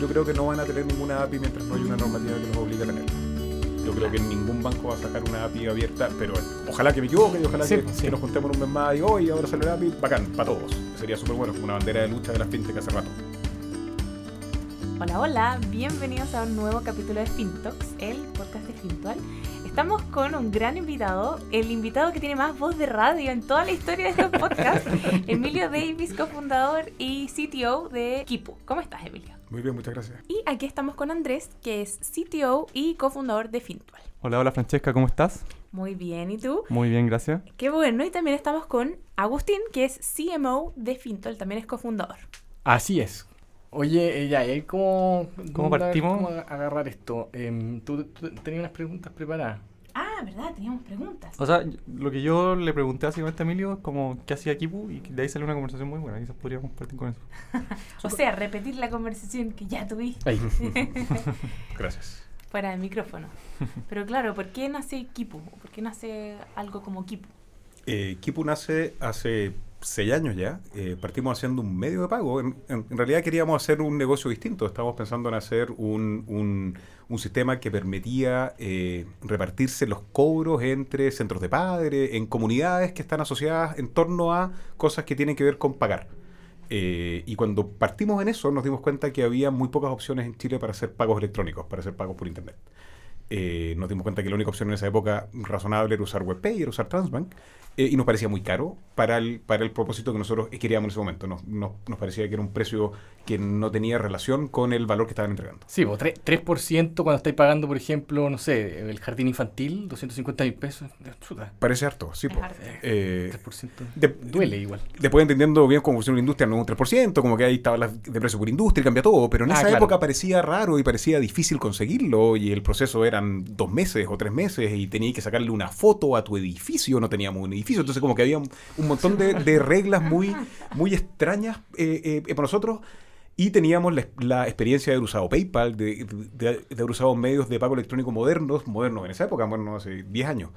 yo creo que no van a tener ninguna API mientras no haya una normativa que los obligue a tenerla. Yo creo que ningún banco va a sacar una API abierta, pero ojalá que me equivoque y ojalá Sí, que, sí. que nos juntemos un mes más y hoy ahora sale la API, bacán, para todos. Sería súper bueno, como una bandera de lucha de las fintech hace rato. Hola, hola, bienvenidos a un nuevo capítulo de FinTalks, el podcast de Fintual. Estamos con un gran invitado, el invitado que tiene más voz de radio en toda la historia de estos podcasts, Emilio Davis, cofundador y CTO de Kipu. ¿Cómo estás, Emilio? Muy bien, muchas gracias. Y aquí estamos con Andrés, que es CTO y cofundador de Fintual. Hola, hola Francesca, ¿cómo estás? Muy bien, ¿y tú? Muy bien, gracias. Qué bueno, y también estamos con Agustín, que es CMO de Fintual, también es cofundador. Así es. Oye, ya, ¿y cómo, ¿Cómo partimos? ¿Cómo agarrar esto? Em, ¿tú, tú tenías unas preguntas preparadas? ¿Verdad? Teníamos preguntas. O sea, lo que yo le pregunté básicamente a Emilio es como qué hacía Kipu y de ahí salió una conversación muy buena. Quizás podríamos partir con eso. O sea, repetir la conversación que ya tuviste. Gracias. Fuera del micrófono. Pero claro, ¿por qué nace Kipu? ¿Por qué nace algo como Kipu? Eh, Kipu nace hace seis años ya. Eh, partimos haciendo un medio de pago. En, realidad queríamos hacer un negocio distinto. Estábamos pensando en hacer un, un- sistema que permitía eh, repartirse los cobros entre centros de padres, en comunidades que están asociadas en torno a cosas que tienen que ver con pagar. Eh, y cuando partimos en eso nos dimos cuenta que había muy pocas opciones en Chile para hacer pagos electrónicos, para hacer pagos por Internet. Nos dimos cuenta que la única opción en esa época razonable era usar WebPay, era usar Transbank, eh, y nos parecía muy caro para el, para el propósito que nosotros queríamos en ese momento. Nos, nos, nos parecía que era un precio que no tenía relación con el valor que estaban entregando. Sí, pues, tre- 3% cuando estáis pagando, por ejemplo, no sé, el jardín infantil, 250 mil pesos. Chuta, Parece harto, sí. Po. harto. Eh, 3%. de- Duele igual. Después entendiendo bien cómo funciona la industria, no un 3%, como que ahí estaba la de precio por industria y cambia todo, pero en Ah, esa claro. época parecía raro y parecía difícil conseguirlo y el proceso eran dos meses o tres meses y tenías que sacarle una foto a tu edificio, no teníamos un edificio, entonces como que había un, montón de, reglas muy, muy extrañas eh, eh, para nosotros. Y teníamos la, la experiencia de haber usado PayPal, de, de- de haber usado medios de pago electrónico modernos, modernos en esa época, bueno, hace 10 años.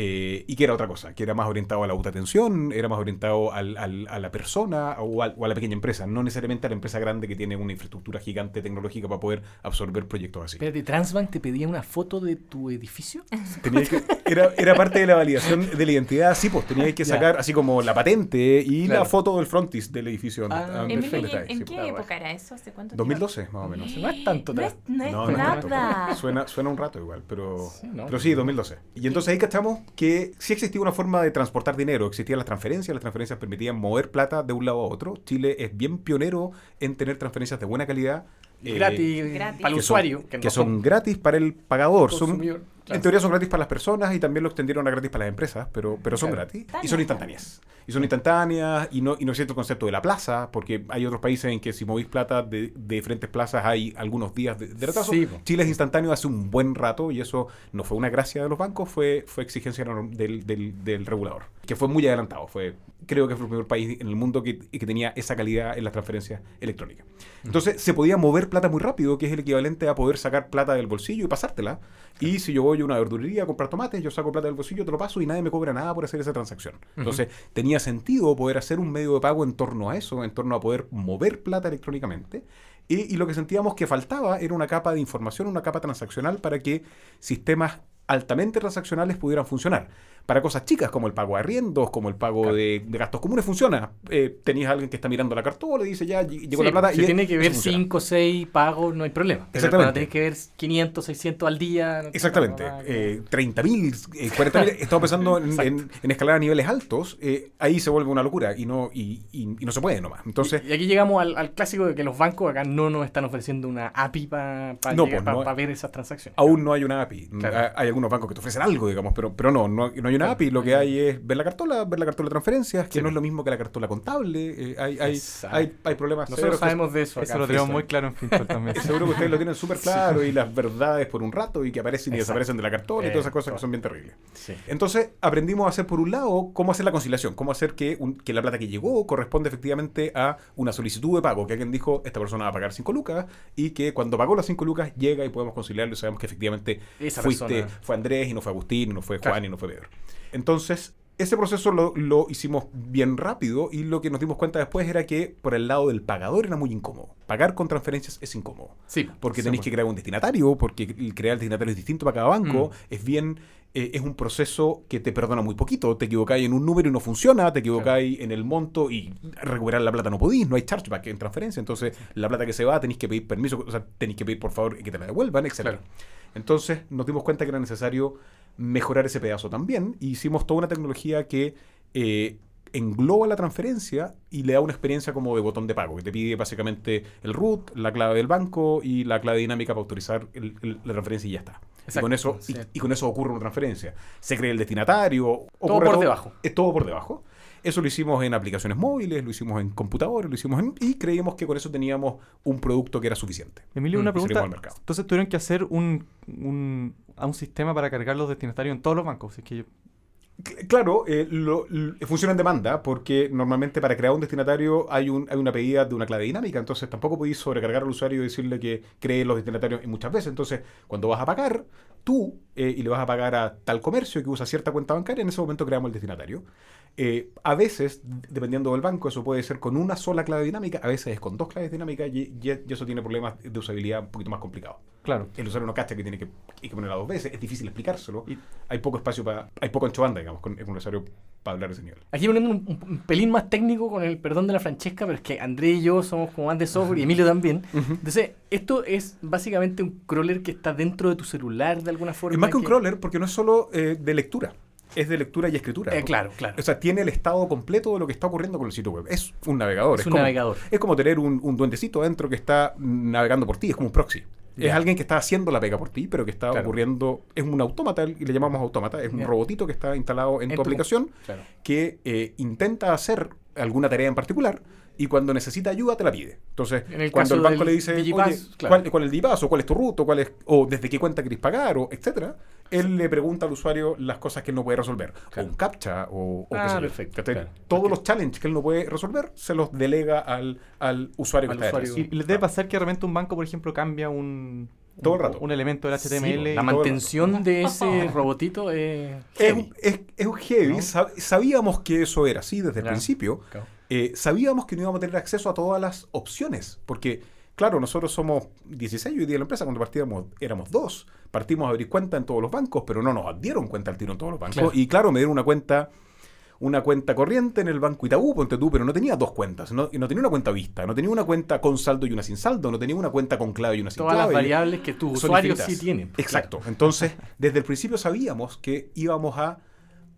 Eh, y que era otra cosa, que era más orientado a la autoatención, era más orientado al- al- a la persona o, al- o a la pequeña empresa, no necesariamente a la empresa grande que tiene una infraestructura gigante tecnológica para poder absorber proyectos así. Espérate, ¿Transbank te pedía una foto de tu edificio? Tenía que- era, era parte de la validación de la identidad, sí, pues tenías que Ya. sacar así como la patente y la foto del frontis del edificio. Ah, donde Emilio, está ¿y ahí, ¿en, en sí, qué pues. época era eso? ¿Hace cuánto tiempo? 2012, más o menos. No es tanto No es, no es No, no es tanto, nada. pero Suena, suena un rato igual, pero Sí, ¿no? pero sí, 2012. Y entonces ahí cachamos que sí existía una forma de transportar dinero, existían las transferencias, las transferencias permitían mover plata de un lado a otro. Chile es bien pionero en tener transferencias de buena calidad. eh, gratis, gratis. para el que son- usuario. que, no son gratis para el pagador. Son, claro. En teoría son gratis para las personas y también lo extendieron a gratis para las empresas, pero, pero son Claro. gratis y son Instantáneas. Y son instantáneas y no, y no existe el concepto de la plaza, porque hay otros países en que si movís plata de, de diferentes plazas hay algunos días de, de retraso. Sí. Chile es instantáneo hace un buen rato y eso no fue una gracia de los bancos, fue, fue exigencia del- del regulador, que fue muy adelantado. Fue, creo que fue el primer país en el mundo que, que tenía esa calidad en las transferencias electrónicas. Entonces se podía mover plata muy rápido, que es el equivalente a poder sacar plata del bolsillo y pasártela. Y si yo voy a una verdulería a comprar tomates, yo saco plata del bolsillo, te lo paso y nadie me cobra nada por hacer esa transacción. Entonces tenía sentido poder hacer un medio de pago en torno a eso, en torno a poder mover plata electrónicamente. Y, y lo que sentíamos que faltaba era una capa de información, una capa transaccional para que sistemas altamente transaccionales pudieran funcionar. Para cosas chicas como el pago de arriendos, como el pago Claro. de, de gastos comunes, funciona. Eh, tenías a alguien que está mirando la cartola y dice ya ll- llegó Sí, la plata. Si y tiene que ver funciona. 5 o 6 pagos, no hay problema. Pero Exactamente. tienes que ver 500, 600 al día. no- Exactamente. Eh, 30.000, eh, 40.000. Estamos pensando en, en- en escalar a niveles altos. eh, ahí se vuelve una locura y no, y, y- y no se puede nomás. Entonces, y, y aquí llegamos al, al clásico de que los bancos acá no nos están ofreciendo una API para No, pues, no. ver esas transacciones. aún no hay una API. Claro. Hay algunos bancos que te ofrecen algo, digamos, pero, pero no, no, no hay una. API. Lo que hay es ver la cartola, ver la cartola de transferencias, que Sí. no es lo mismo que la cartola contable. eh, hay, hay, hay, hay problemas. Nosotros que- sabemos de eso. Eso acá. lo tenemos Eso. muy claro en Fintual también. Y seguro que ustedes lo tienen súper claro y las verdades por un rato y que aparecen y Exacto. desaparecen de la cartola y todas esas cosas que son bien terribles. Sí. Entonces aprendimos a hacer por un lado cómo hacer la conciliación, cómo hacer que, un- que la plata que llegó corresponde efectivamente a una solicitud de pago, que alguien dijo, esta persona va a pagar 5 lucas y que cuando pagó las 5 lucas llega y podemos conciliarlo y sabemos que efectivamente Esa fuiste, persona. fue Andrés y no fue Agustín, y no fue Juan Claro. y no fue Pedro. Entonces ese proceso lo, lo hicimos bien rápido y lo que nos dimos cuenta después era que por el lado del pagador era muy incómodo. Pagar con transferencias es incómodo. Sí. Porque tenéis pues. que crear un destinatario, porque crear el destinatario es distinto para cada banco. Mm. Es bien, eh, es un proceso que te perdona muy poquito. Te equivocáis en un número y no funciona, te equivocáis en el monto y recuperar la plata no podís, no hay chargeback en transferencia. Entonces, la plata que se va tenéis que pedir permiso, o sea, tenéis que pedir por favor que te la devuelvan, etc. Claro. Entonces, nos dimos cuenta que era necesario mejorar ese pedazo también. Y hicimos toda una tecnología que eh, engloba la transferencia y le da una experiencia como de botón de pago, que te pide básicamente el root, la clave del banco y la clave dinámica para autorizar el- el- la transferencia y ya está. Y Exacto, con, eso, y, y con eso ocurre una transferencia. Se crea el destinatario. Todo por debajo. Es todo por debajo. Eso lo hicimos en aplicaciones móviles, lo hicimos en computadores, lo hicimos en... Y creímos que con eso teníamos un producto que era suficiente. Emilio, Mm, una pregunta. al mercado. Entonces tuvieron que hacer un, un, a un sistema para cargar los destinatarios en todos los bancos. Es que yo- Cl- Claro, eh, lo- funciona en demanda porque normalmente para crear un destinatario hay, un, hay una pedida de una clave dinámica, entonces tampoco podéis sobrecargar al usuario y decirle que cree los destinatarios y muchas veces. Entonces, cuando vas a pagar, tú, eh, y le vas a pagar a tal comercio que usa cierta cuenta bancaria, en ese momento creamos el destinatario. Eh, a veces, dependiendo del banco, eso puede ser con una sola clave dinámica, a veces es con dos claves dinámicas y, y- y eso tiene problemas de usabilidad un poquito más complicados. Claro. El usuario no cacha que tiene que, que ponerla dos veces, es difícil explicárselo. Y- hay poco espacio para, hay poco ancho banda, digamos, con, con un usuario para hablar de ese nivel. Aquí poniendo un, pelín más técnico con el perdón de la Francesca, pero es que André y yo somos como más de software y Emilio también. Entonces, esto es básicamente un crawler que está dentro de tu celular de alguna forma. Es más que un crawler porque no es solo eh, de lectura, es de lectura y escritura. Eh, claro, claro. O sea, tiene el estado completo de lo que está ocurriendo con el sitio web. Es un navegador. Es un como, navegador. Es como tener un, un duendecito adentro que está navegando por ti, es como un proxy. Es alguien que está haciendo la pega por ti, pero que está Claro. ocurriendo. Es un autómata, y le llamamos autómata. Es un robotito que está instalado en, En tu tu- aplicación Claro. que eh, intenta hacer alguna tarea en particular y cuando necesita ayuda te la pide. Entonces, En el cuando el banco le dice, Digipass, oye, claro. ¿cuál, cuál es el DIPAS? o cuál es tu ruta? o cuál es, o desde qué cuenta querés pagar? o etcétera, él le pregunta al usuario las cosas que él no puede resolver. Claro. O un captcha, o, Ah, perfecto. Todos los challenges que él no puede resolver se los delega al, al usuario que Al está usuario. Y, y les debe pasar que de repente un banco, por ejemplo, cambia un, Todo el rato. un elemento del HTML. la mantención de ese robotito es Es, heavy. un- es, es un heavy. ¿No? Sab- Sabíamos que eso era así desde el principio. Claro. Eh, sabíamos que no íbamos a tener acceso a todas las opciones, porque, claro, nosotros somos 16 hoy día en la empresa, cuando partíamos éramos dos, partimos a abrir cuenta en todos los bancos, pero no nos dieron cuenta al tiro en todos los bancos, Claro. y claro, me dieron una cuenta una cuenta corriente en el banco Itaú, ponte tú, pero no tenía dos cuentas, no, tenía una cuenta vista, no tenía una cuenta con saldo y una sin saldo, no tenía una cuenta con clave y una sin Todas las clave. variables que tus usuarios infinitas. sí tienen. pues, Exacto. Entonces, desde el principio sabíamos que íbamos a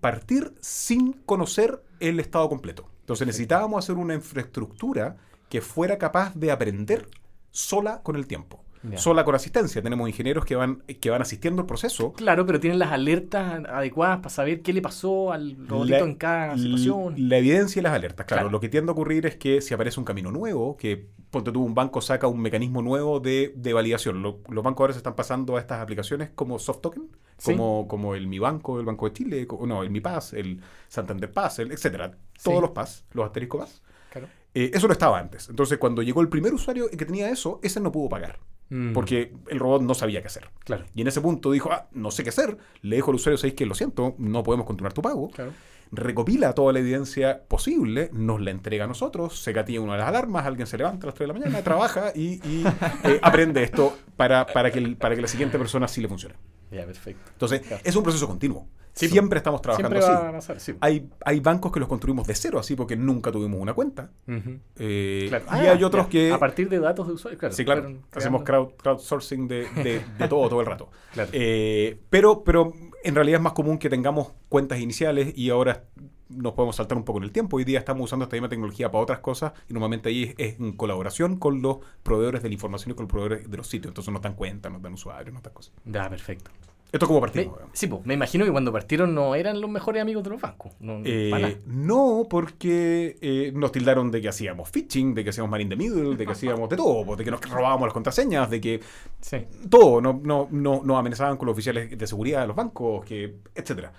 partir sin conocer el estado completo. Entonces necesitábamos hacer una infraestructura que fuera capaz de aprender sola con el tiempo. Sola con asistencia. Tenemos ingenieros que van, que van asistiendo el proceso. Claro, pero tienen las alertas adecuadas para saber qué le pasó al robotito La- en cada situación. La evidencia y las alertas. Claro, Claro. lo que tiende a ocurrir es que si aparece un camino nuevo, que ponte tú, un banco saca un mecanismo nuevo de, de validación. Lo- los bancos ahora se están pasando a estas aplicaciones como soft token, Sí. como, como el Mi Banco, el Banco de Chile, no, el Mi Paz, el Santander Paz, el, etcétera. Todos Sí. los Paz, los asterisco Paz. Claro. Eh, eso no estaba antes. Entonces, cuando llegó el primer usuario que tenía eso, ese no pudo pagar. Mm, Porque el robot no sabía qué hacer. Claro. Y en ese punto dijo, ah, no sé qué hacer. Le dijo al usuario, ¿sabéis que lo siento? No podemos continuar tu pago Claro. recopila toda la evidencia posible, nos la entrega a nosotros, se gatilla una de las alarmas, alguien se levanta a las 3 de la mañana, trabaja y, y, eh, aprende esto para, para, que el- para que la siguiente persona sí le funcione. Ya, perfecto. Entonces, Claro. es un proceso continuo. Sí, Siempre estamos trabajando Siempre así. a sí. Hay, hay bancos que los construimos de cero así porque nunca tuvimos una cuenta. Eh, Claro. Y Ah, hay otros ya. que... A partir de datos de usuarios, claro. Sí, claro. Hacemos crowd, crowdsourcing de, de- de todo, todo el rato. Claro. Eh, pero, pero en realidad es más común que tengamos cuentas iniciales y ahora nos podemos saltar un poco en el tiempo. Hoy día estamos usando esta misma tecnología para otras cosas y normalmente ahí es, es en colaboración con los proveedores de la información y con los proveedores de los sitios. Entonces nos dan cuenta, nos dan usuarios, nos dan cosas. Ya, perfecto. Esto es como digamos. sí, pues, me imagino que cuando partieron no eran los mejores amigos de los bancos. No, Eh, no, porque eh, nos tildaron de que hacíamos phishing, de que hacíamos man in the middle, de que hacíamos de todo, pues, de que nos robábamos las contraseñas, de que Sí. todo, no, no, no, nos amenazaban con los oficiales de seguridad de los bancos, que, etcétera.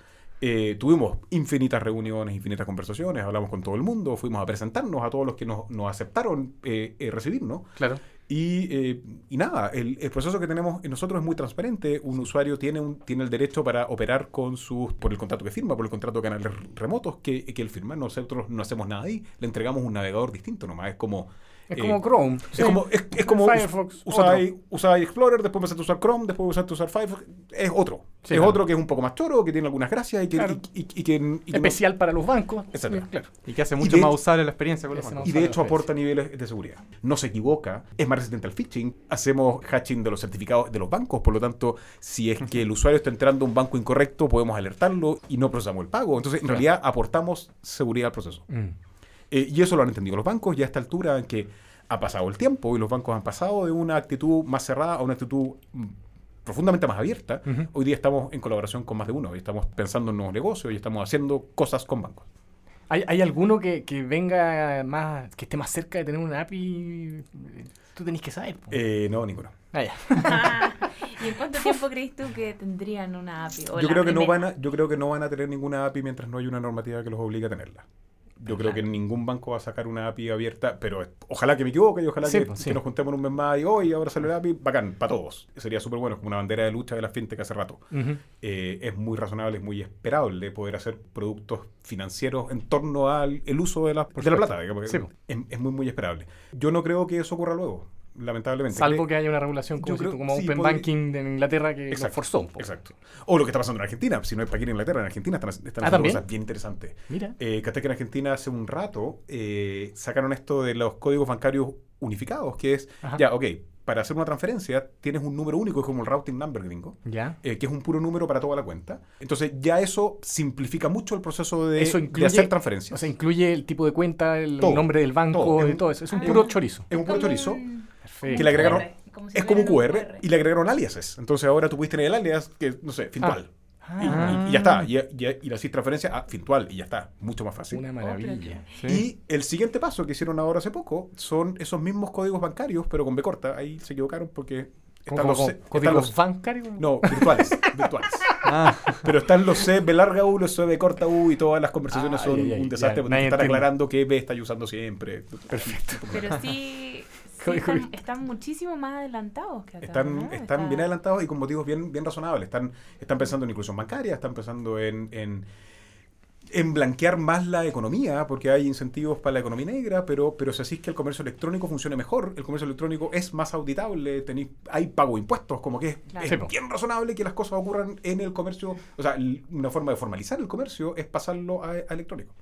Eh, tuvimos infinitas reuniones, infinitas conversaciones, hablamos con todo el mundo, fuimos a presentarnos a todos los que nos, nos aceptaron eh, eh, recibirnos. Claro. Y, eh, y nada, el, el proceso que tenemos nosotros es muy transparente. Un usuario tiene, un, tiene el derecho para operar con sus, por el contrato que firma, por el contrato de canales remotos que, que él firma. Nosotros no hacemos nada ahí, le entregamos un navegador distinto nomás. Es como... Es eh, como Chrome. es como, es, es como Firefox, usáis usáis Explorer, después empezaste a usar Chrome, después empezaste a usar Firefox. Es otro. Sí, es claro. otro que es un poco más choro, que tiene algunas gracias y que, Claro. y, y- y que, y que no- Especial para los bancos. Claro. Y que hace mucho más usable la experiencia con los bancos. y de hecho aporta niveles de seguridad. No se equivoca, es más resistente al phishing. Hacemos hatching de los certificados de los bancos, por lo tanto, si es que el usuario está entrando a un banco incorrecto, podemos alertarlo y no procesamos el pago. Entonces, en Claro. realidad, aportamos seguridad al proceso. Mm. Eh, y eso lo han entendido los bancos ya a esta altura en que ha pasado el tiempo y los bancos han pasado de una actitud más cerrada a una actitud mm, profundamente más abierta. Hoy día estamos en colaboración con más de uno y estamos pensando en nuevos negocios y estamos haciendo cosas con bancos. ¿Hay, hay alguno que, que venga más, que esté más cerca de tener una API? Tú tenés que saber. Eh, no, ninguno. Ah, ya. ¿Y en cuánto tiempo crees tú que tendrían una API? O Yo creo, que no van a, yo creo que no van a tener ninguna API mientras no haya una normativa que los obligue a tenerla. Yo creo que ningún banco va a sacar una API abierta, pero ojalá que me equivoque y ojalá Sí, que, pues, sí. que nos juntemos en un mes más y hoy ahora sale la API, bacán, para todos. Sería súper bueno, como una bandera de lucha de la fintech hace rato. Eh, es muy razonable, es muy esperable poder hacer productos financieros en torno al el uso de la, de la supuesto. plata. digamos que Sí, es, es muy, muy esperable. Yo no creo que eso ocurra luego, lamentablemente. Salvo que haya una regulación como, creo- tú- como sí, Open podría- Banking en Inglaterra que lo Exacto, forzó un poco. Exacto. O lo que está pasando en Argentina. Si no es para aquí en Inglaterra, en Argentina están, están Ah, haciendo ¿también? cosas bien interesantes. Mira. Eh, caché que en Argentina hace un rato eh, sacaron esto de los códigos bancarios unificados, que es, Ajá. ya, ok, para hacer una transferencia tienes un número único, es como el routing number gringo, Ya. eh, que es un puro número para toda la cuenta. Entonces ya eso simplifica mucho el proceso de, Eso de incluye, hacer transferencias. O sea, incluye el tipo de cuenta, el Todo, nombre del banco, todo. y Es un- todo eso. Es un Ah. puro chorizo. es un puro chorizo. Que le agregaron- QR, como si Es como un QR, y le agregaron aliases. Entonces ahora tú puedes tener el alias que, no sé, Fintual. Y- Ah. y, y ya está. Y, y, y le haces transferencia a Fintual y ya está. Mucho más fácil. Una Oh, maravilla. Sí. Y el siguiente paso que hicieron ahora hace poco son esos mismos códigos bancarios, pero con B corta. Ahí se equivocaron porque están ¿Cómo- los, cómo- C- están ¿Códigos los- bancarios? no, virtuales, virtuales. Ah, Pero están los C, B larga U, los C, B corta U y todas las conversaciones Ay, son un desastre porque te están aclarando que B está usando siempre. Perfecto. Pero sí, sí están, están muchísimo más adelantados que acá. Están, ¿no? están Está- bien adelantados y con motivos bien, bien razonables. Están, están pensando en inclusión bancaria, están pensando en, en, en blanquear más la economía, porque hay incentivos para la economía negra, pero, pero si así es que el comercio electrónico funcione mejor, el comercio electrónico es más auditable, tenéis- hay pago de impuestos, como que es, Claro. bien razonable que las cosas ocurran en el comercio. O sea, una forma de formalizar el comercio es pasarlo a, a electrónico.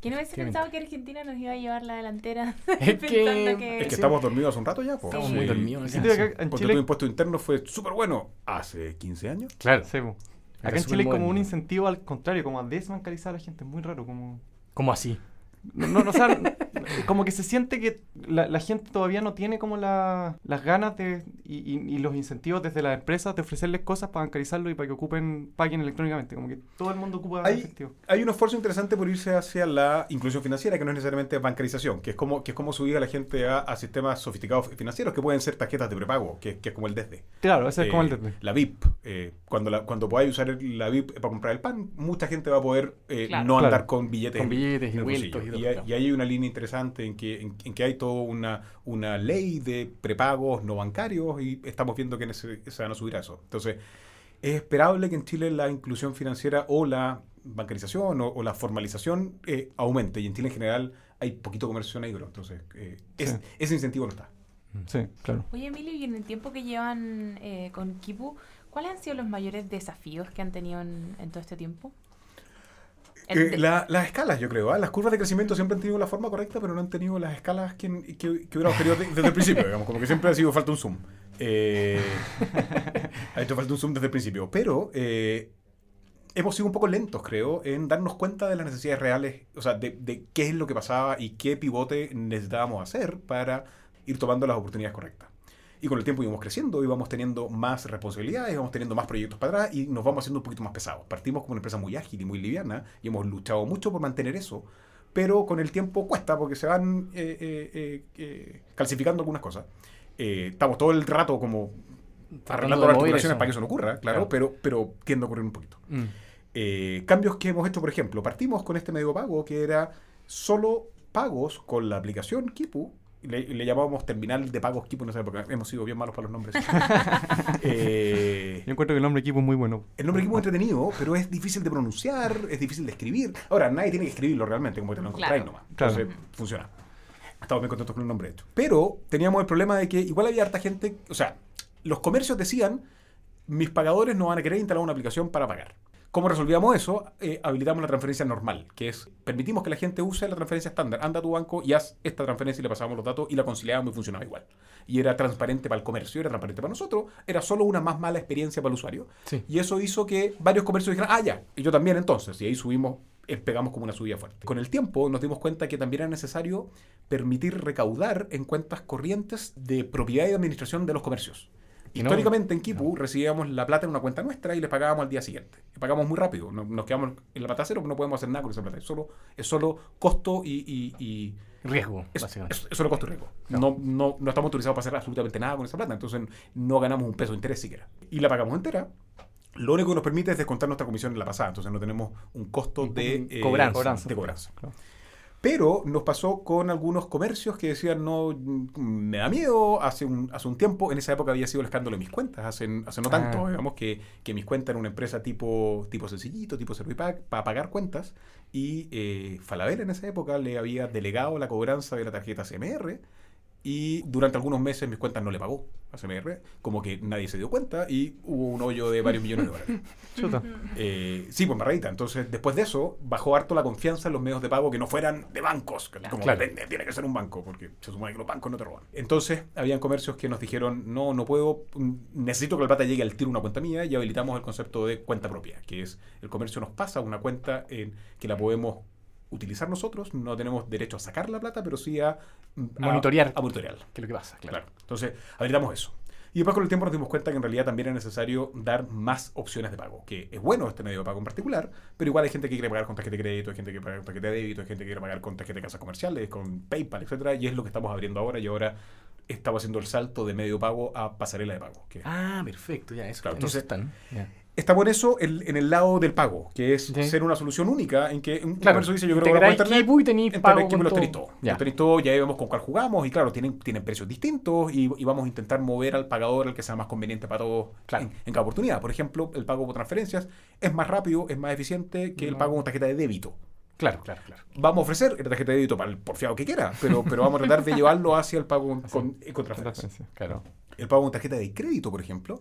¿Quién hubiese Efectivamente. pensado que Argentina nos iba a llevar la delantera? Es que- Pensando que... Es que Sí. estamos dormidos hace un rato ya. po. Estamos Sí. muy dormidos. sí, en Ponte Chile, tu impuesto interno fue súper bueno hace 15 años. Claro. sí, po. Acá en es Chile hay como un incentivo al contrario, como a desbancarizar a la gente. Es muy raro, como... ¿Cómo así? No, no, no, o sea, como que se siente que la, la gente todavía no tiene como la- las ganas de, y, y- y los incentivos desde las empresas de ofrecerles cosas para bancarizarlo y para que ocupen, paguen electrónicamente. Como que todo el mundo ocupa Hay- efectivo. Hay un esfuerzo interesante por irse hacia la inclusión financiera, que no es necesariamente bancarización, que es como, que es como subir a la gente a, a sistemas sofisticados financieros, que pueden ser tarjetas de prepago, que, que es como el DESDE. Claro, ese es como el Eh, de... La VIP. eh, cuando la, cuando podáis usar el- la VIP para comprar el pan, mucha gente va a poder eh, Claro. no andar con billetes. Con billetes y y Y, hay- y ahí hay una línea interesante en que, en, en que hay toda una, una ley de prepagos no bancarios y estamos viendo que se, se van a subir a eso. Entonces, es esperable que en Chile la inclusión financiera o la bancarización o, o la formalización eh, aumente. Y en Chile en general hay poquito comercio negro. Entonces, eh, es- Sí. ese incentivo no está. Sí, claro. Oye, Emilio, y en el tiempo que llevan eh, con Kipu, ¿cuáles han sido los mayores desafíos que han tenido en, en todo este tiempo? Eh, la- las escalas, yo creo. ¿ah? Las curvas de crecimiento siempre han tenido la forma correcta, pero no han tenido las escalas que, que, que hubiéramos querido de- desde el principio. Digamos, como que siempre ha sido falta un zoom. Eh, ha hecho falta un zoom desde el principio. Pero eh, hemos sido un poco lentos, creo, en darnos cuenta de las necesidades reales, o sea, de, de qué es lo que pasaba y qué pivote necesitábamos hacer para ir tomando las oportunidades correctas. Y con el tiempo íbamos creciendo, íbamos teniendo más responsabilidades, íbamos teniendo más proyectos para atrás y nos vamos haciendo un poquito más pesados. Partimos como una empresa muy ágil y muy liviana y hemos luchado mucho por mantener eso, pero con el tiempo cuesta porque se van eh, eh, eh, calcificando algunas cosas. Estamos todo el rato como arreglando las articulaciones para que eso no ocurra, claro, Claro. Pero, pero tiende a ocurrir un poquito. Mm. Eh, cambios que hemos hecho, por ejemplo, partimos con este medio pago que era solo pagos con la aplicación Kipu Le, le llamábamos terminal de pagos Kipu en esa época. Hemos sido bien malos para los nombres. Eh, Yo encuentro que el nombre equipo es muy bueno. el nombre equipo es entretenido, pero es difícil de pronunciar, es difícil de escribir. Ahora, nadie tiene que escribirlo realmente, como que te lo encontráis Claro. nomás. Claro. Entonces, funciona. Estamos bien contentos con el nombre hecho. Pero teníamos el problema de que igual había harta gente, o sea, los comercios decían, mis pagadores no van a querer instalar una aplicación para pagar. ¿Cómo resolvíamos eso? Eh, habilitamos la transferencia normal, que es, permitimos que la gente use la transferencia estándar. Anda a tu banco y haz esta transferencia y le pasamos los datos y la conciliábamos y funcionaba igual. Y era transparente para el comercio, era transparente para nosotros, era solo una más mala experiencia para el usuario. Sí. Y eso hizo que varios comercios dijeran, ah, ya, y yo también entonces. Y ahí subimos, eh, pegamos como una subida fuerte. Con el tiempo nos dimos cuenta que también era necesario permitir recaudar en cuentas corrientes de propiedad y administración de los comercios. No- Históricamente en Kipu recibíamos la plata en una cuenta nuestra y le pagábamos al día siguiente. Y pagamos muy rápido. No- Nos quedamos en la plata cero, pero no podemos hacer nada con esa plata. Es solo, es solo costo y, y- y- Riesgo, es, básicamente. es- es solo costo y riesgo. No, no, no estamos autorizados para hacer absolutamente nada con esa plata. Entonces no ganamos un peso de interés siquiera. Y la pagamos entera. Lo único que nos permite es descontar nuestra comisión en la pasada. Entonces no tenemos un costo de eh, Cobranza. De cobranza. Claro. Pero nos pasó con algunos comercios que decían, no, mm, me da miedo, hace un, hace un tiempo, en esa época había sido el escándalo de mis cuentas, hace, hace no tanto, Ah. digamos, que, que mis cuentas eran una empresa tipo, tipo sencillito, tipo Servipack, para pagar cuentas, y eh, Falabella en esa época le había delegado la cobranza de la tarjeta CMR, y durante algunos meses mis cuentas no le pagó a CMR, como que nadie se dio cuenta, y hubo un hoyo de varios millones de dólares. Chuta. Eh, sí, pues barradita. Entonces, después de eso, bajó harto la confianza en los medios de pago que no fueran de bancos. que Como Claro. depende, tiene que ser un banco, porque se supone que los bancos no te roban. Entonces, habían comercios que nos dijeron, no, no puedo, necesito que la plata llegue al tiro a una cuenta mía y habilitamos el concepto de cuenta propia, que es el comercio nos pasa una cuenta en que la podemos utilizar nosotros, no tenemos derecho a sacar la plata, pero sí a, a- Monitorear. A, monitorear. ¿Qué es lo que pasa? Claro. Claro. Entonces, habilitamos eso. Y después con el tiempo nos dimos cuenta que en realidad también es necesario dar más opciones de pago, que es bueno este medio de pago en particular, pero igual hay gente que quiere pagar con tarjeta de crédito, hay gente que quiere pagar con tarjeta de débito, hay gente que quiere pagar con tarjeta de casas comerciales, con PayPal, etcétera, y es lo que estamos abriendo ahora y ahora estamos haciendo el salto de medio pago a pasarela de pago. Que Ah, perfecto, ya, eso. Claro, entonces- están. ya. Estamos en eso en, en el lado del pago, que es Sí. ser una solución única en que un Claro, dice yo por integráis internet, Kipu y tenéis pago el equipo con los todo. tenéis todo. Ya. Los tenéis todo, ya vemos con cuál jugamos y claro, tienen, tienen precios distintos y, y vamos a intentar mover al pagador al que sea más conveniente para todos Claro. en, en cada oportunidad. Por ejemplo, el pago por transferencias es más rápido, es más eficiente que el No. pago con tarjeta de débito. Claro, claro, claro. Vamos a ofrecer la tarjeta de débito para el porfiado que quiera, pero, pero vamos a tratar de llevarlo hacia el pago con, con, con transferencias. Transferencia. Claro. El pago con tarjeta de crédito, por ejemplo,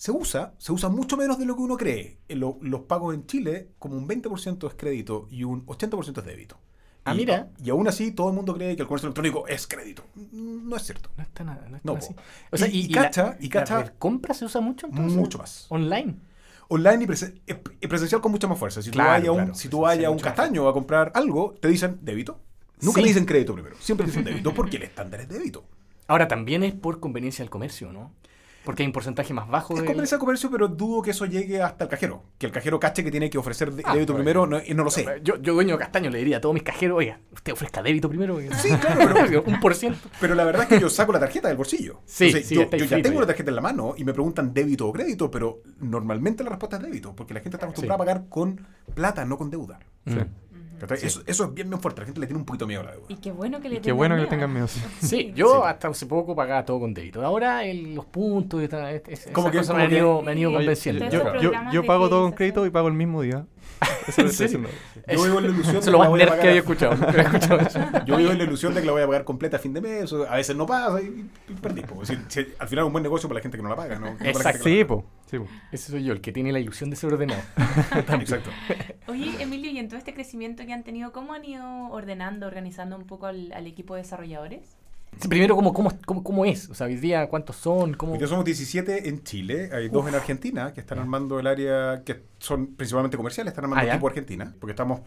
se usa, se usa mucho menos de lo que uno cree. Lo- los pagos en Chile, como un 20% es crédito y un 80% es débito. Ah, Y- mira. Y aún así todo el mundo cree que el comercio electrónico es crédito. No es cierto. No está nada, no está No, así. po. O sea, Y- y, y y la- cacha- y la cacha- red compra se usa mucho entonces? Mucho más. Online. Online y, presen- y presencial con mucha más fuerza. Si tú Claro, si tú presencial vas a un castaño a comprar algo, te dicen débito. Nunca Sí. te dicen crédito primero. Siempre te dicen débito porque el estándar es débito. Ahora también es por conveniencia del comercio, ¿no? Porque hay un porcentaje más bajo Es de. conveniencia de comercio, pero dudo que eso llegue hasta el cajero. Que el cajero cache que tiene que ofrecer Ah, débito bueno. primero, no, y no lo sé. Yo, yo, dueño de Castaño, le diría a todos mis cajeros, oiga, usted ofrezca débito primero. oiga". Sí, claro, pero, un por ciento. pero la verdad es que yo saco la tarjeta del bolsillo. Sí, Entonces, sí, yo, ya tengo ya. la tarjeta en la mano y me preguntan débito o crédito, pero normalmente la respuesta es débito, porque la gente está acostumbrada a pagar con plata, no con deuda. Sí. ¿Cachai? Eso, eso es bien, bien fuerte. La gente le tiene un poquito miedo a la deuda. Y qué bueno que le Y qué bueno que le tengan miedo. miedo. sí. Sí, yo Sí. hasta hace poco pagaba todo con débito. Ahora el- los puntos y tal, es- Como que- cosas como me, han ido, me han ido convenciendo. Yo- Yo, yo, pago todo con crédito y pago el mismo día. Yo vivo en la ilusión de que lo la voy a nerd que pagar- había escuchado. nunca había escuchado eso. Yo vivo en la ilusión de que la voy a pagar completa a fin de mes. o A veces no pasa y, y perdí. po. Si- si- al final es un buen negocio para la gente que no la paga. ¿no? Exacto. Sí, po. Sí, po. Ese soy yo, el que tiene la ilusión de ser ordenado. Exacto. Oye, Emilio, y en todo este crecimiento que han tenido, ¿cómo han ido ordenando, organizando un poco al, al equipo de desarrolladores? Primero, ¿cómo, cómo, cómo, cómo es? O sea, hoy día, ¿cuántos son? ¿Cómo... Somos 17 en Chile, hay dos en Argentina que están armando el área, que son principalmente comerciales, están armando Ah, ya. equipo Argentina, porque estamos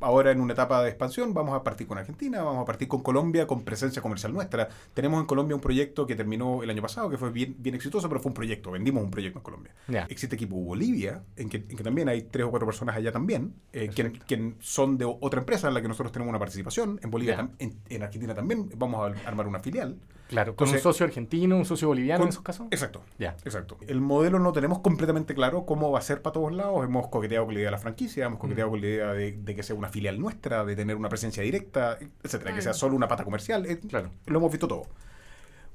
ahora en una etapa de expansión, vamos a partir con Argentina, vamos a partir con Colombia con presencia comercial nuestra. Tenemos en Colombia un proyecto que terminó el año pasado, que fue bien, bien exitoso, pero fue un proyecto, vendimos un proyecto en Colombia. Existe equipo Bolivia, en que, en que también hay tres o cuatro personas allá también, eh, que, son de otra empresa en la que nosotros tenemos una participación. En Bolivia, en Argentina también vamos a armar una filial. Claro, con Entonces- un socio argentino, un socio boliviano Con- en esos casos. Exacto. Ya. Exacto. El modelo no tenemos completamente claro cómo va a ser para todos lados. Hemos coqueteado con la idea de la franquicia, hemos coqueteado con la idea de, de que sea una filial nuestra, de tener una presencia directa, etcétera, que sea solo una pata comercial. Eh, Claro. Lo hemos visto todo.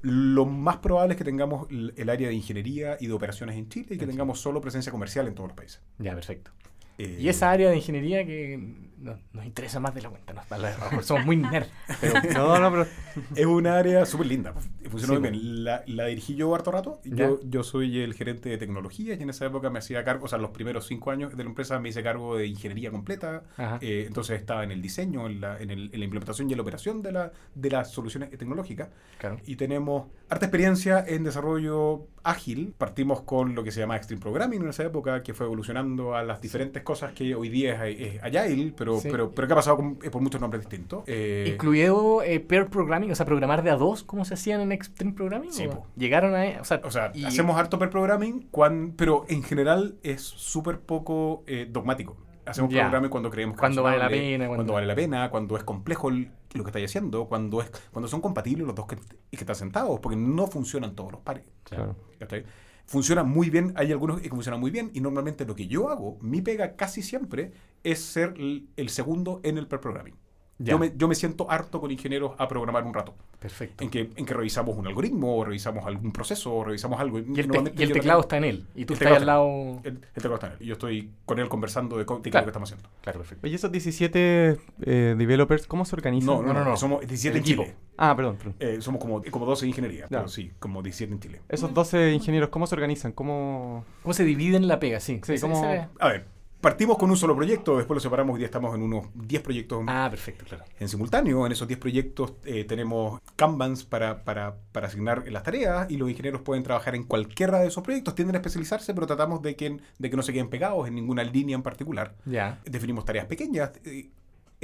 Lo más probable es que tengamos el, el área de ingeniería y de operaciones en Chile y que tengamos solo presencia comercial en todos los países. Ya, perfecto. Eh, Y esa área de ingeniería que no- nos interesa más de la cuenta. ¿no? A lo mejor somos muy nerd. Pero, No, no, pero Es un área súper linda. Funcionó Sí, muy bien. La, la dirigí yo harto rato. Yo, yo soy el gerente de tecnología y en esa época me hacía cargo, o sea, los primeros cinco años de la empresa me hice cargo de ingeniería completa. Eh, entonces estaba en el diseño, en la, en, el- en la implementación y en la operación de, la, de las soluciones tecnológicas. claro. Y tenemos harta experiencia en desarrollo ágil. Partimos con lo que se llama Extreme Programming en esa época, que fue evolucionando a las diferentes cosas que hoy día es, es Agile, pero, Sí. pero, pero que ha pasado con- eh, por muchos nombres distintos. Eh, Incluido eh, pair programming, o sea, programar de a dos, como se hacían en Extreme Programming. Sí. Llegaron a. O sea, O sea, y- hacemos harto per programming, pero en general es súper poco eh, dogmático. Hacemos Ya. programming cuando creemos que Cuando es vale la pena, Cuando, cuando- vale la pena, cuando es complejo el- lo que estáis haciendo, cuando es cuando son compatibles los dos que, y que están sentados, porque no funcionan todos los pares. Claro. ¿cachai? Funciona muy bien, hay algunos que funcionan muy bien y normalmente lo que yo hago, mi pega casi siempre es ser el, segundo en el per programming. Ya. Yo me, yo me siento harto con ingenieros a programar un rato Perfecto. en que, en que revisamos un algoritmo, o revisamos algún proceso, o revisamos algo. Y el, te- y teclado está en él. Y tú El estás al teclado lado. El, el teclado está en él. Y yo estoy con él conversando de, co- de qué es Claro. lo que estamos haciendo. Claro, perfecto. Oye, esos 17 eh, developers, ¿cómo se organizan? No, no, no. no, no. Somos 17 El en. Chile. Ah, perdón, perdón. Eh, somos como, como 12 ingenierías, Ya. pero sí, como 17 en Chile. Esos 12 ingenieros, ¿cómo se organizan? ¿Cómo...? ¿Cómo se dividen la pega? Sí. Sí, ¿cómo- A ver, partimos con un solo proyecto, después lo separamos, hoy día estamos en unos 10 proyectos Ah, perfecto, claro. en simultáneo. En esos 10 proyectos eh, tenemos Kanbans para, para, para asignar las tareas y los ingenieros pueden trabajar en cualquiera de esos proyectos. Tienden a especializarse, pero tratamos de que, de que no se queden pegados en ninguna línea en particular. Ya. Definimos tareas pequeñas, eh,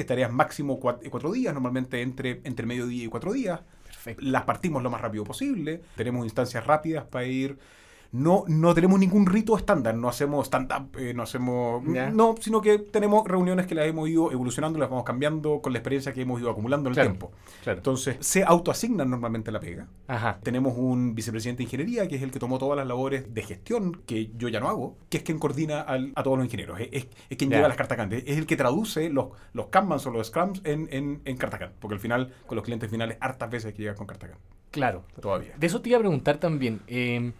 tareas máximo cua- cuatro días, normalmente entre, entre mediodía y cuatro días. Perfecto. Las partimos lo más rápido posible. Tenemos instancias rápidas para ir. No, no tenemos ningún rito estándar, no hacemos stand-up, eh, no hacemos... No, sino que tenemos reuniones que las hemos ido evolucionando, las vamos cambiando con la experiencia que hemos ido acumulando en el tiempo. Claro. Entonces, se autoasignan normalmente la pega. Ajá. Tenemos un vicepresidente de ingeniería, que es el que tomó todas las labores de gestión, que yo ya no hago, que es quien coordina al- a todos los ingenieros. Es, es- es quien Ya. lleva las cartas Es el que traduce los, los Kanbans o los Scrums en, en, en Cartacán. Porque al final, con los clientes finales, hartas veces hay que llegar con Cartacán. Claro. Todavía. De eso te iba a preguntar también. eh,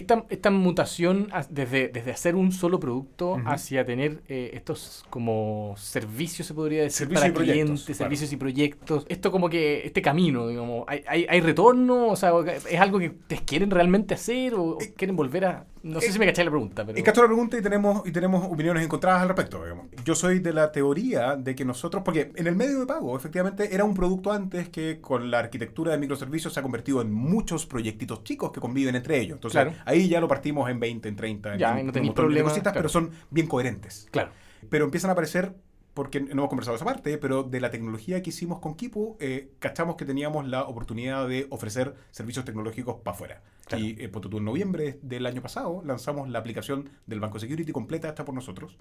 esta, esta mutación desde, desde hacer un solo producto Ujú. hacia tener eh, estos como servicios, se podría decir, Servicios para clientes, claro. servicios y proyectos. Esto como que, este camino, digamos, ¿hay, hay, hay retorno? O sea, ¿es algo que ustedes quieren realmente hacer o, o quieren volver a...? No sé si me caché la pregunta, pero... Que la pregunta y tenemos, y tenemos opiniones encontradas al respecto. digamos. Yo soy de la teoría de que nosotros, porque en el medio de pago, efectivamente, era un producto antes que con la arquitectura de microservicios se ha convertido en muchos proyectitos chicos que conviven entre ellos. Entonces, Claro. ahí ya lo partimos en 20, en 30, Ya, en y no tenéis montón de problema, cositas, claro. pero son bien coherentes. Claro. Pero empiezan a aparecer, porque no hemos conversado esa parte, pero de la tecnología que hicimos con Kipu, eh, cachamos que teníamos la oportunidad de ofrecer servicios tecnológicos para afuera. Claro. Y eh, tú, en noviembre del año pasado lanzamos la aplicación del Banco Security completa hecha por nosotros,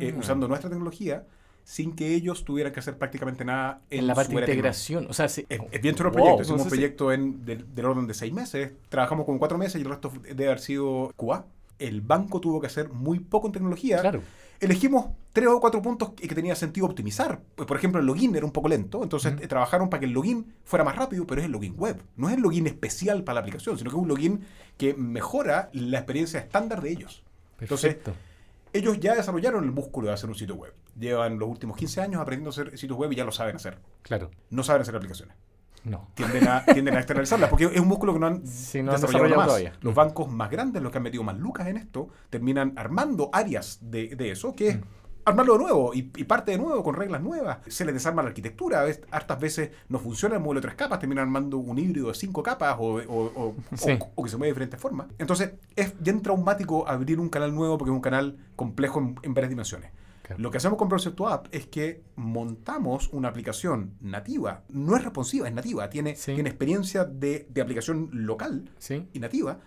eh, Ah. usando nuestra tecnología, sin que ellos tuvieran que hacer prácticamente nada en, En la parte de integración. O sea, se- es, es bien chulo el proyecto. Hicimos No un proyecto en, del, del orden de seis meses. Trabajamos como cuatro meses y el resto debe haber sido QA. El banco tuvo que hacer muy poco en tecnología. Claro. Elegimos tres o cuatro puntos que que tenía sentido optimizar. Pues, Por ejemplo, el login era un poco lento, entonces eh, trabajaron para que el login fuera más rápido, pero es el login web. No es el login especial para la aplicación, sino que es un login que mejora la experiencia estándar de ellos. Entonces, Perfecto. ellos ya desarrollaron el músculo de hacer un sitio web. Llevan los últimos 15 años aprendiendo a hacer sitios web y ya lo saben hacer. Claro. No saben hacer aplicaciones No. tienden a, tienden a externalizarlas, porque es un músculo que no han no desarrollado desarrollado más. todavía. Los bancos más grandes, los que han metido más lucas en esto, terminan armando áreas de, de eso, que es Mm. armarlo de nuevo y, y parte de nuevo con reglas nuevas. Se les desarma la arquitectura, ves- hartas veces no funciona el modelo de tres capas, terminan armando un híbrido de cinco capas o, o- o- Sí. o- o que se mueve de diferentes formas. Entonces, es bien traumático abrir un canal nuevo porque es un canal complejo en, en varias dimensiones. Claro. Lo que hacemos con Procepto App es que montamos una aplicación nativa. No es responsiva, es nativa. Tiene, Sí. tiene experiencia de, de aplicación local Sí. y nativa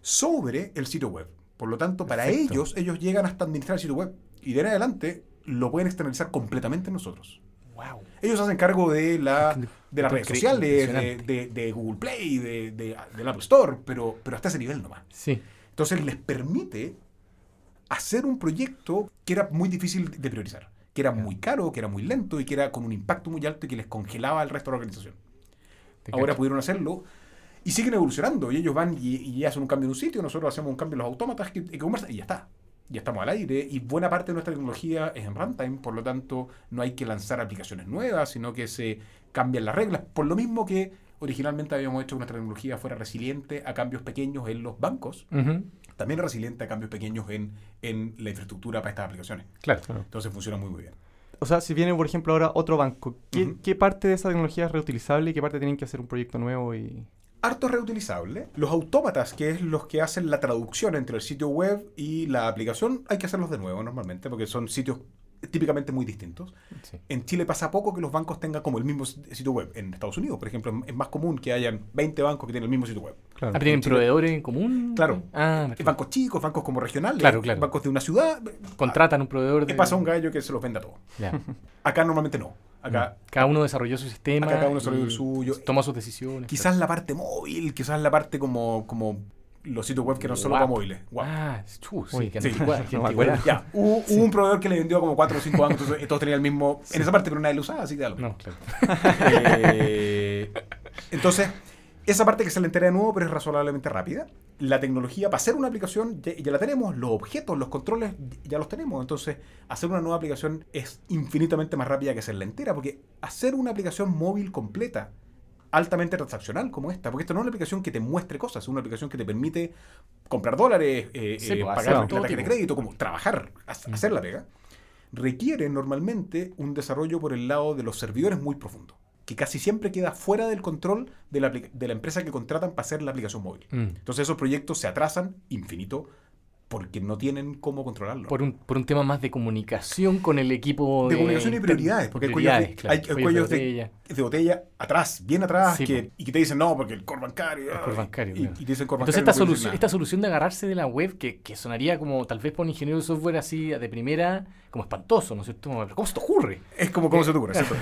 sobre el sitio web. Por lo tanto, para Perfecto. ellos, ellos llegan hasta administrar el sitio web. Y de ahí en adelante lo pueden externalizar completamente en nosotros. Wow. Ellos hacen cargo de la, de las redes es sociales, de- de Google Play, de, de, del Apple Store, pero, pero hasta ese nivel nomás. Sí. Entonces les permite hacer un proyecto que era muy difícil de priorizar, que era muy caro, que era muy lento y que era con un impacto muy alto y que les congelaba al resto de la organización. Ahora cacho. pudieron hacerlo y siguen evolucionando. Y ellos van y, y hacen un cambio en un sitio, nosotros hacemos un cambio en los autómatas que, que conversan y ya está. Ya estamos al aire y buena parte de nuestra tecnología es en runtime, por lo tanto no hay que lanzar aplicaciones nuevas, sino que se cambian las reglas. Por lo mismo que originalmente habíamos hecho que nuestra tecnología fuera resiliente a cambios pequeños en los bancos. También resiliente a cambios pequeños en, en la infraestructura para estas aplicaciones. Claro. Entonces funciona muy, muy bien. O sea, si viene, por ejemplo, ahora otro banco, ¿qué, qué parte de esa tecnología es reutilizable y qué parte tienen que hacer un proyecto nuevo? y Harto reutilizable. Los autómatas, que es los que hacen la traducción entre el sitio web y la aplicación, hay que hacerlos de nuevo normalmente, porque son sitios típicamente muy distintos. Sí. En Chile pasa poco que los bancos tengan como el mismo sitio web. En Estados Unidos, por ejemplo, es más común que hayan 20 bancos que tienen el mismo sitio web. Claro. Ah, ¿Tienen proveedores en común? Claro. Ah. Bancos chicos, bancos como regionales, Claro, claro. bancos de una ciudad. Contratan un proveedor ¿Qué de... pasa un gallo que se los venda todo? Ya. Acá normalmente no. Acá, Cada uno desarrolló su sistema. Acá cada uno desarrolló el suyo. Toma sus decisiones. quizás la parte móvil, quizás la parte como, como los sitios web que eran solo para móviles. Guap. Ah, chu, sí, Uy, que sí. No me. Ya, hubo, hubo un proveedor que le vendió como 4 o 5 bancos, entonces todos tenían el mismo. En esa parte, pero nadie lo usaba, así que da lo mismo. No, claro. Eh, entonces, esa parte que se le entera de nuevo, pero es razonablemente rápida. La tecnología para hacer una aplicación ya, ya la tenemos, los objetos, los controles ya los tenemos. Entonces, hacer una nueva aplicación es infinitamente más rápida que hacerla entera, porque hacer una aplicación móvil completa, altamente transaccional como esta, porque esto no es una aplicación que te muestre cosas, es una aplicación que te permite comprar dólares, eh, Sí, eh, pues, pagar todo tarjeta de crédito, como trabajar, ha- hacer la pega requiere normalmente un desarrollo por el lado de los servidores muy profundo, que casi siempre queda fuera del control de la, de la empresa que contratan para hacer la aplicación móvil. Mm. Entonces esos proyectos se atrasan infinito porque no tienen cómo controlarlo. Por un, por un tema más de comunicación con el equipo de comunicación y prioridades, porque hay cuellos de, prioridades, claro, hay- hay cuellos de- botella. de botella atrás, bien atrás, Sí, que, y que te dicen no, porque el core bancario. El core ay", bancario, Y, claro. y te dicen core Entonces bancario. esta, no solución, esta solución de agarrarse de la web, que, que sonaría como tal vez por un ingeniero de software así de primera, como espantoso, ¿no es cierto? ¿Cómo se te ocurre? Es como cómo se te ocurre, ¿cierto?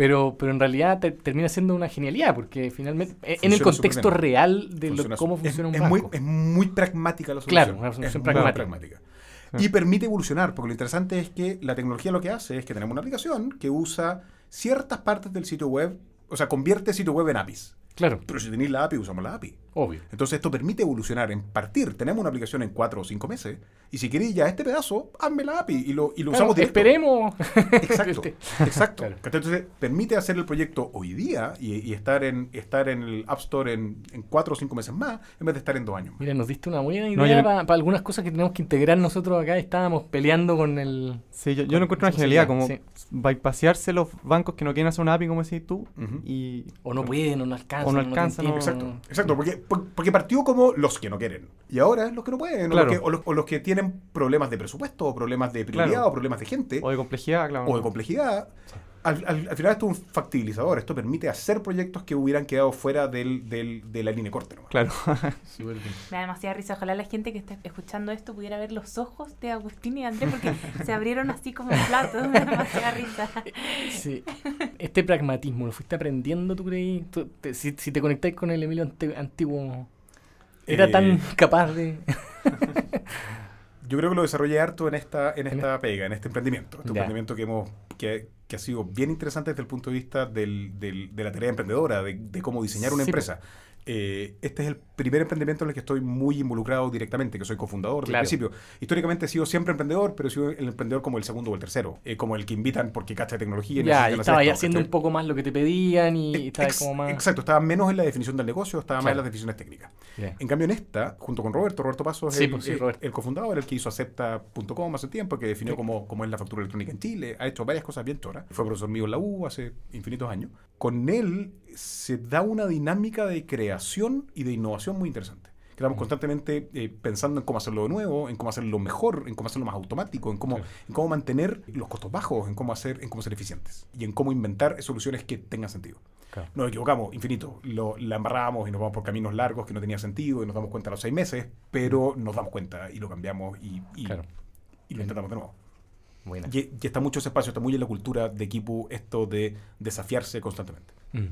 Pero, pero en realidad te- termina siendo una genialidad, porque finalmente, eh, en el Funciona contexto real de lo- Funciona cómo su- funciona es, un es muy, banco. es muy pragmática la solución. Claro, una solución es muy pragmática. Y permite evolucionar, porque lo interesante es que la tecnología lo que hace es que tenemos una aplicación que usa ciertas partes del sitio web, o sea, convierte sitio web en APIs. Claro, Pero si tenéis la API, usamos la API. Obvio. Entonces esto permite evolucionar, en partir. Tenemos una aplicación en cuatro o cinco meses, y si queréis ya este pedazo, hazme la API y lo, y lo Claro, usamos directo. esperemos. Exacto, exacto. Claro. Entonces permite hacer el proyecto hoy día y, y estar, en, estar en el App Store en, en cuatro o cinco meses más, en vez de estar en dos años más. Mira, nos diste una buena No, idea yo- para algunas cosas que tenemos que integrar nosotros acá. Estábamos peleando con el... Sí, yo, yo lo encuentro una genialidad, como posibilidad, bypasearse los bancos que no quieren hacer una API, como decís tú, y O no pueden, o no alcanzan. O no alcanzan, Exacto, exacto, porque, por- porque partió como los que no quieren. Y ahora es los que no pueden, o los que, o los, o los que tienen problemas de presupuesto, o problemas de prioridad, Claro. o problemas de gente, o de complejidad, claro. o de complejidad. Al, al- al final esto es un factibilizador, esto permite hacer proyectos que hubieran quedado fuera del, del- de la línea corta. nomás. Claro. Me da demasiada risa. Ojalá la gente que está escuchando esto pudiera ver los ojos de Agustín y Andrés porque se abrieron así como platos. Me da demasiada risa. Sí. Este pragmatismo, ¿lo fuiste aprendiendo, tú creí? Tú- te- si, si te conectáis con el Emilio ante- antiguo, ¿era Eh, tan capaz de...? Yo creo que lo desarrollé harto en esta, en esta pega, en este emprendimiento. Este Ya. emprendimiento que hemos que, que ha sido bien interesante desde el punto de vista del- del- de la tarea emprendedora, de, de cómo diseñar una Sí, empresa. Eh, este es el primer emprendimiento en el que estoy muy involucrado directamente, que soy cofundador Claro. desde el principio. Históricamente he sido siempre emprendedor, pero he sido el emprendedor como el segundo o el tercero, eh, como el que invitan porque cacha de tecnología. y Ya, y estaba ya haciendo ¿cachai? un poco más lo que te pedían y Ex- estaba como más... Exacto, estaba menos en la definición del negocio, estaba más en las definiciones técnicas. En cambio, en esta, junto con Roberto, Roberto Paso es Sí, el, pues sí, el- cofundador, el que hizo acepta.com hace tiempo, que definió Sí. cómo, cómo es la factura electrónica en Chile, ha hecho varias cosas bien choras. Fue profesor mío en la U hace infinitos años. Con él se da una dinámica de creación y de innovación muy interesante. Estamos Mm. constantemente eh, pensando en cómo hacerlo de nuevo, en cómo hacerlo mejor, en cómo hacerlo más automático, en cómo, en cómo mantener los costos bajos, en cómo hacer, en cómo ser eficientes y en cómo inventar soluciones que tengan sentido. Claro. Nos equivocamos, infinito. Lo, la embarramos y nos vamos por caminos largos que no tenía sentido y nos damos cuenta a los seis meses, pero nos damos cuenta y lo cambiamos y, y- Claro. y lo intentamos de nuevo. Buena. Y, y está mucho ese espacio, está muy en la cultura de equipo esto de desafiarse constantemente. Mm.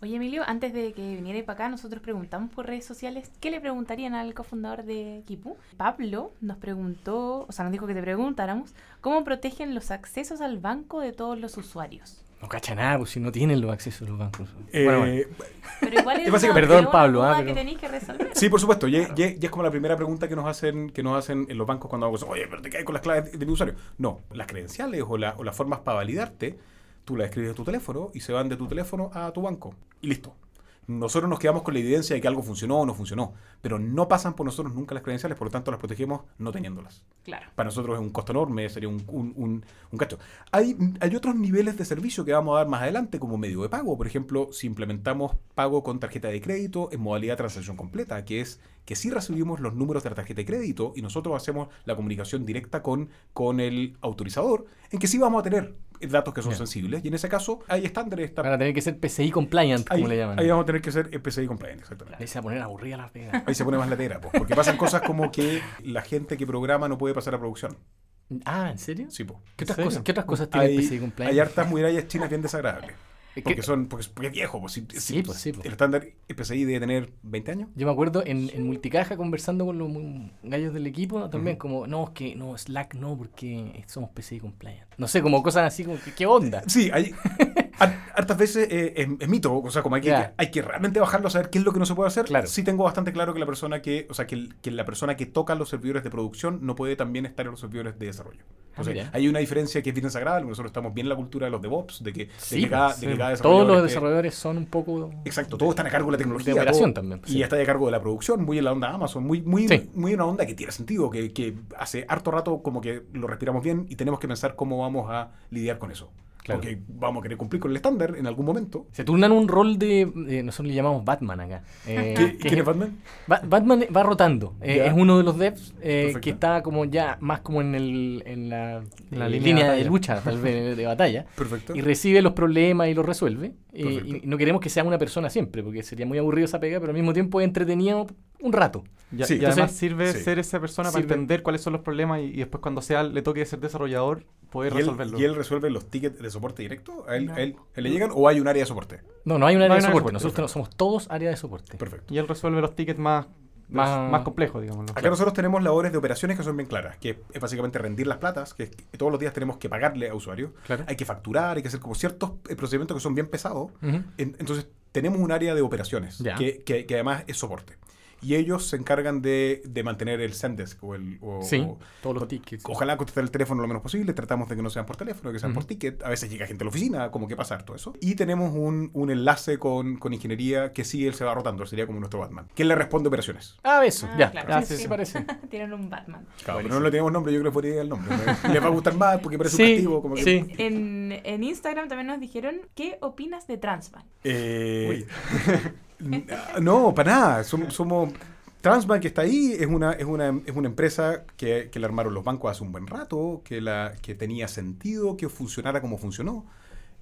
Oye, Emilio, antes de que viniera para acá, nosotros preguntamos por redes sociales qué le preguntarían al cofundador de Kipu. Pablo nos preguntó, o sea, nos dijo que te preguntáramos cómo protegen los accesos al banco de todos los usuarios. No cacha nada, pues si no tienen los accesos a los bancos. Eh, Bueno, bueno. Pero igual es una- perdón, una Pablo, duda ah, que tenéis que resolver. Sí, por supuesto. Y, y- y es como la primera pregunta que nos hacen que nos hacen en los bancos cuando vamos, oye, pero te caes con las claves de, de mi usuario. No, las credenciales o, la- o las formas para validarte, tú las escribes a tu teléfono y se van de tu teléfono a tu banco. Y listo. Nosotros nos quedamos con la evidencia de que algo funcionó o no funcionó, pero no pasan por nosotros nunca las credenciales, por lo tanto las protegemos no teniéndolas. Claro. Para nosotros es un costo enorme, sería un, un, un- un cacho. Hay, hay otros niveles de servicio que vamos a dar más adelante como medio de pago. Por ejemplo, si implementamos pago con tarjeta de crédito en modalidad de transacción completa, que es que sí recibimos los números de la tarjeta de crédito y nosotros hacemos la comunicación directa con, con el autorizador, en que sí vamos a tener datos que son sensibles. Y en ese caso hay estándares. está- Van a tener que ser PCI compliant, ahí, como le llaman. ahí vamos a tener que ser PCI compliant, exactamente. Ahí se va a poner aburrida la pega. Ahí se pone más latera, pues, porque pasan cosas como que la gente que programa no puede pasar a producción. Ah, ¿en serio? Sí, pues. ¿Qué otras, serio? cosas, ¿Qué otras cosas tiene PCI compliant? hay hartas murallas chinas bien desagradables. Porque son porque es, porque es viejo. Pues, si- Sí, pues, sí, pues. El estándar PCI debe tener 20 años. Yo me acuerdo en, en multicaja conversando con los gallos del equipo también, como, no, es que no, Slack no, porque somos PCI compliant. No sé, como cosas así, como, ¿qué, onda? Sí, hay har- hartas veces eh, es, es mito. O sea, como hay que, hay que realmente bajarlo a saber qué es lo que no se puede hacer. Claro. Sí tengo bastante claro que la persona que, o sea, que la persona que toca los servidores de producción no puede también estar en los servidores de desarrollo. Ah, O sea, mira. hay una diferencia que es bien desagradable. Nosotros estamos bien en la cultura de los DevOps, de que, de Sí, que cada, de que cada Todos los desarrolladores son un poco... Exacto, todos están a cargo de la tecnología. De todo- también, Y sí. está a cargo de la producción, muy en la onda Amazon, muy, muy, muy una onda que tiene sentido, que, que hace harto rato como que lo respiramos bien y tenemos que pensar cómo vamos a lidiar con eso. Claro. Porque vamos a querer cumplir con el estándar en algún momento. Se turnan un rol de... eh, nosotros le llamamos Batman acá. Eh, ¿Qué- que ¿Quién es Batman? Ba- Batman va rotando. Eh, es uno de los devs eh, que está como ya más como en, el, en la, La línea línea, de de, lucha, tal vez, de batalla. Perfecto. Y recibe los problemas y los resuelve. Y no queremos que sea una persona siempre, porque sería muy aburrido esa pega, pero al mismo tiempo es entretenido un rato. Ya- Sí, y además sirve sí. ser esa persona Sirve- para entender cuáles son los problemas y, y después cuando sea le toque ser desarrollador, poder ¿Y él, resolverlo. y él resuelve los tickets de soporte directo? ¿A él, No. a él- a él le llegan o hay un área de soporte? No, no hay un área No hay de soporte. Nosotros somos todos área de soporte. Perfecto. Y él resuelve los tickets más, Más- más, complejos, digámoslo. Acá nosotros tenemos labores de operaciones que son bien claras, que es básicamente rendir las platas, que, es que todos los días tenemos que pagarle a usuarios, Claro. hay que facturar, hay que hacer como ciertos eh, procedimientos que son bien pesados. Entonces, tenemos un área de operaciones que- que además es soporte. Y ellos se encargan de, de mantener el Zendesk o el... o- Sí, o- todos los tickets. Ojalá contestar el teléfono lo menos posible. Tratamos de que no sean por teléfono, que sean por ticket. A veces llega gente a la oficina, como que pasa todo eso. Y tenemos un, un enlace con, con ingeniería que sí él se va rotando. Sería como nuestro Batman. Que le responde operaciones. Ah, eso, Ah, ya. claro. Ya, Ah, sí, sí, se sí. parece. Tienen un Batman. Claro, pero no le tenemos nombre, yo creo que podría ir el nombre. ¿no? Les va a gustar más porque parece Sí, un castigo. Como que- sí. En, en Instagram también nos dijeron, ¿qué opinas de Transbank? Eh, no, para nada. Som- Somos. Transbank está ahí es una, es una, es una empresa que, que la armaron los bancos hace un buen rato, que, la, que tenía sentido que funcionara como funcionó.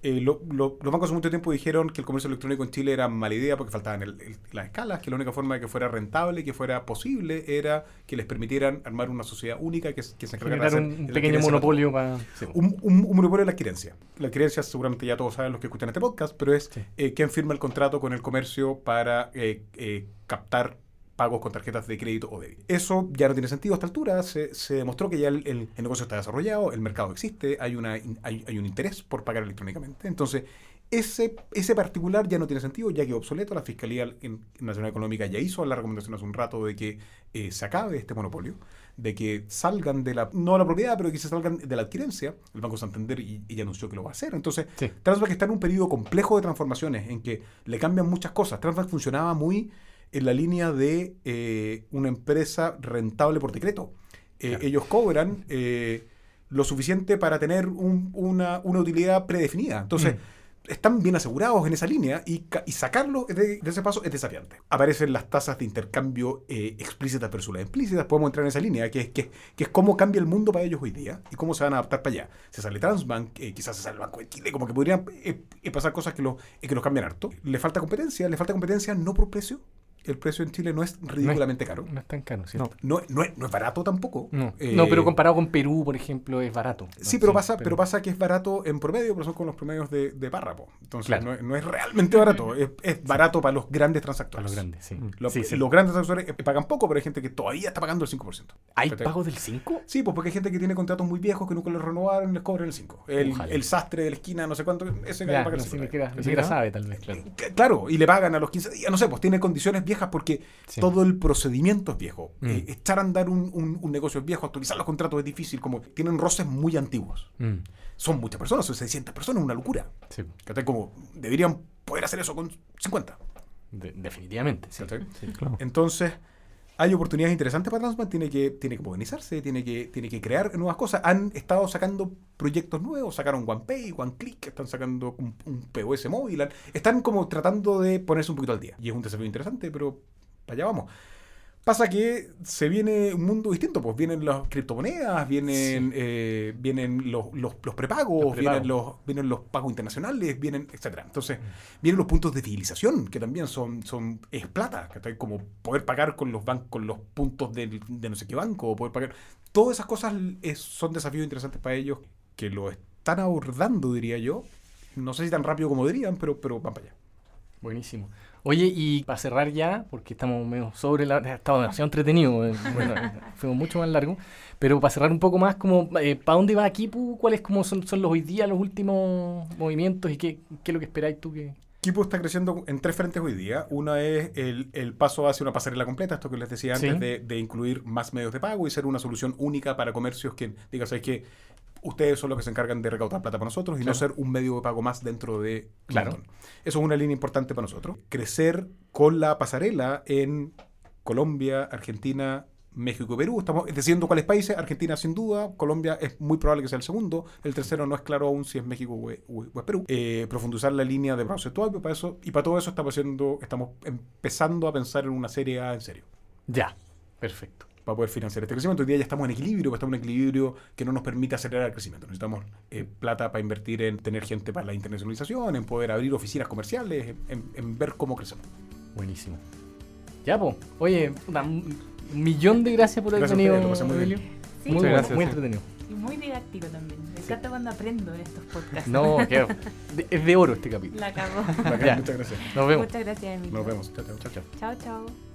Eh, lo- lo- los bancos hace mucho tiempo dijeron que el comercio electrónico en Chile era mala idea porque faltaban el- el- las escalas, que la única forma de que fuera rentable, que fuera posible, era que les permitieran armar una sociedad única que, que se encargara de hacer un pequeño monopolio para... un, un- un monopolio de la adquirencia. La adquirencia seguramente ya todos saben los que escuchan este podcast, pero es Sí. eh, quién firma el contrato con el comercio para eh, eh, captar pagos con tarjetas de crédito o débito. Eso ya no tiene sentido a esta altura. Se, se demostró que ya el, el- el negocio está desarrollado, el mercado existe, hay, una, hay, hay un interés por pagar electrónicamente. Entonces, ese, ese particular ya no tiene sentido, ya quedó obsoleto. La Fiscalía Nacional Económica ya hizo la recomendación hace un rato de que eh, se acabe este monopolio, de que salgan de la, no la propiedad, pero que se salgan de la adquirencia. El Banco Santander y, y ya anunció que lo va a hacer. Entonces, Sí. Transbank está en un periodo complejo de transformaciones en que le cambian muchas cosas. Transbank funcionaba muy en la línea de eh, una empresa rentable por decreto. Eh, Claro. Ellos cobran eh, lo suficiente para tener un- una, una utilidad predefinida. Entonces, Mm. están bien asegurados en esa línea y, y sacarlo de, de ese paso es desafiante. Aparecen las tasas de intercambio eh, explícitas versus las implícitas. Podemos entrar en esa línea, que es, que, que es cómo cambia el mundo para ellos hoy día y cómo se van a adaptar para allá. Se sale Transbank, quizás se sale el Banco de Chile, como que podrían pasar cosas que, lo, eh, que los cambian harto. Le falta competencia, le falta competencia no por precio, el precio en Chile no es ridículamente caro. No es tan caro, ¿cierto? No, no, es, no es barato tampoco. No. Eh, No, pero comparado con Perú, por ejemplo, es barato. Sí, pero pasa, pero pasa que es barato en promedio, pero son con los promedios de, de párrafo. Entonces Claro. no, es- no es realmente barato, es, es barato para los grandes Para transactores. los grandes, sí. Los, Sí, sí. los grandes transactores eh, pagan poco, pero hay gente que todavía está pagando el 5%. ¿Hay ¿Cachai? pagos del 5? Sí, pues porque hay gente que tiene contratos muy viejos que nunca los renovaron y les cobran el 5. El, Ojalá. el sastre de la esquina, no sé cuánto, ese Ya, paga el no, 5 ni todavía. siquiera, sabe, tal vez, claro. Claro, y le pagan a los 15 días, no sé, pues tiene condiciones viejas porque Sí. todo el procedimiento es viejo. Mm. Eh, echar a andar un, un- un negocio es viejo, actualizar los contratos es difícil, como tienen roces muy antiguos. Mm, Son muchas personas, son 600 personas, una locura. sí. Como deberían poder hacer eso con 50. de- definitivamente. Sí. ¿Cachai? Sí. Claro. Entonces, hay oportunidades interesantes para Transman, tiene que, tiene que modernizarse, tiene que, tiene que crear nuevas cosas. Han estado sacando proyectos nuevos, sacaron OnePay, OneClick, están sacando un, un POS móvil, están como tratando de ponerse un poquito al día. Y es un desafío interesante, pero para allá vamos. Pasa que se viene un mundo distinto, pues vienen las criptomonedas, vienen, eh, vienen los, los, los prepagos, Los prepagos. vienen los vienen los pagos internacionales, vienen, etcétera. Entonces, vienen los puntos de fidelización, que también son, son es plata, ¿cachai? como poder pagar con los bancos, con los puntos del- de, no sé qué banco, o poder pagar. Todas esas cosas es- son desafíos interesantes para ellos que lo están abordando, diría yo. No sé si tan rápido como dirían, pero, pero van para allá. Buenísimo. Oye, y para cerrar ya, porque estamos medio sobre la... Ha estado demasiado entretenido, eh, bueno, eh, fuimos mucho más largo, pero para cerrar un poco más, como ¿para dónde va Kipu? ¿Cuáles como son, son los hoy día los últimos movimientos y qué, qué es lo que esperáis tú que...? Kipo está creciendo en tres frentes hoy día. Una es el, el paso hacia una pasarela completa, esto que les decía antes, Sí. de, de incluir más medios de pago y ser una solución única para comercios que diga, ¿sabes qué? Ustedes son los que se encargan de recaudar plata para nosotros y no ser un medio de pago más dentro de Claro. Eso es una línea importante para nosotros. Crecer con la pasarela en Colombia, Argentina, México y Perú. Estamos decidiendo cuáles países. Argentina sin duda. Colombia es muy probable que sea el segundo. El tercero no es claro aún si es México o es, o es Perú. Eh, profundizar la línea de browser pero para eso y para todo eso estamos haciendo, estamos empezando a pensar en una serie A en serio Ya, perfecto. Para poder financiar este crecimiento. Hoy día ya estamos en equilibrio, pero estamos en un equilibrio que no nos permite acelerar el crecimiento. Necesitamos eh, plata para invertir en tener gente para la internacionalización, en poder abrir oficinas comerciales, en, en- en ver cómo crecemos. Buenísimo. Ya, pues. Oye, un millón de gracias por haber Gracias venido, ustedes, lo pasé muy bien. Emilio. Sí, Muy, Muchas bueno, gracias, muy sí. entretenido. y muy didáctico también. Me encanta cuando aprendo en estos podcasts. No, que de- es de oro este capítulo. La. Bacán, Ya. Muchas gracias. Nos vemos. Muchas gracias, Emilio. Nos vemos. Chao, chao. Chao, chao. Chao, chao.